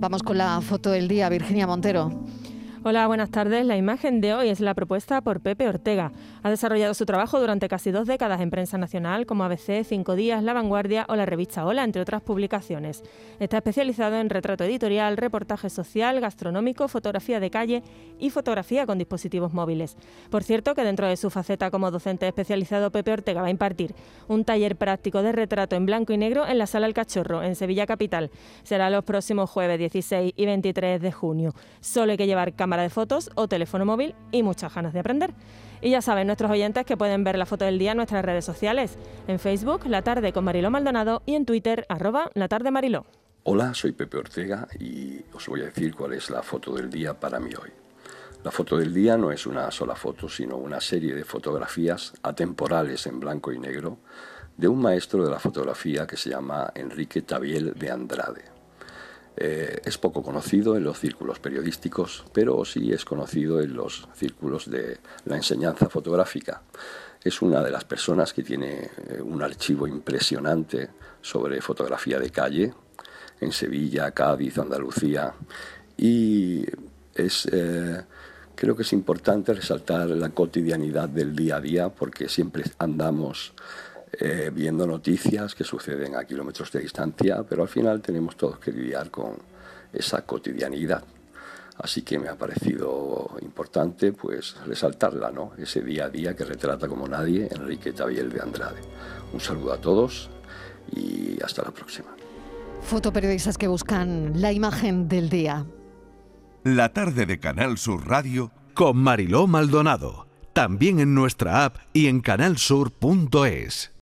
Vamos con la foto del día, Virginia Montero. Hola, buenas tardes. La imagen de hoy es la propuesta por Pepe Ortega. Ha desarrollado su trabajo durante casi dos décadas en prensa nacional como ABC, Cinco Días, La Vanguardia o la revista Hola, entre otras publicaciones. Está especializado en retrato editorial, reportaje social, gastronómico, fotografía de calle y fotografía con dispositivos móviles. Por cierto, que dentro de su faceta como docente especializado, Pepe Ortega va a impartir un taller práctico de retrato en blanco y negro en la Sala El Cachorro, en Sevilla Capital. Será los próximos jueves 16 y 23 de junio. Solo hay que llevar cámara de fotos o teléfono móvil y muchas ganas de aprender. Y ya saben nuestros oyentes que pueden ver la foto del día en nuestras redes sociales, en Facebook, La Tarde con Mariló Maldonado y en Twitter, arroba La Tarde Mariló. Hola, soy Pepe Ortega y os voy a decir cuál es la foto del día para mí hoy. La foto del día no es una sola foto, sino una serie de fotografías atemporales en blanco y negro de un maestro de la fotografía que se llama Enrique Tabiel de Andrade. Eh, es poco conocido en los círculos periodísticos, pero sí es conocido en los círculos de la enseñanza fotográfica. Es una de las personas que tiene eh, un archivo impresionante sobre fotografía de calle en Sevilla, Cádiz, Andalucía y es, eh, creo que es importante resaltar la cotidianidad del día a día porque siempre andamos eh, viendo noticias que suceden a kilómetros de distancia, pero al final tenemos todos que lidiar con esa cotidianidad. Así que me ha parecido importante pues resaltarla, ¿no? Ese día a día que retrata como nadie Enrique Tabiel de Andrade. Un saludo a todos y hasta la próxima. Fotoperiodistas que buscan la imagen del día. La tarde de Canal Sur Radio con Mariló Maldonado. También en nuestra app y en canalsur.es.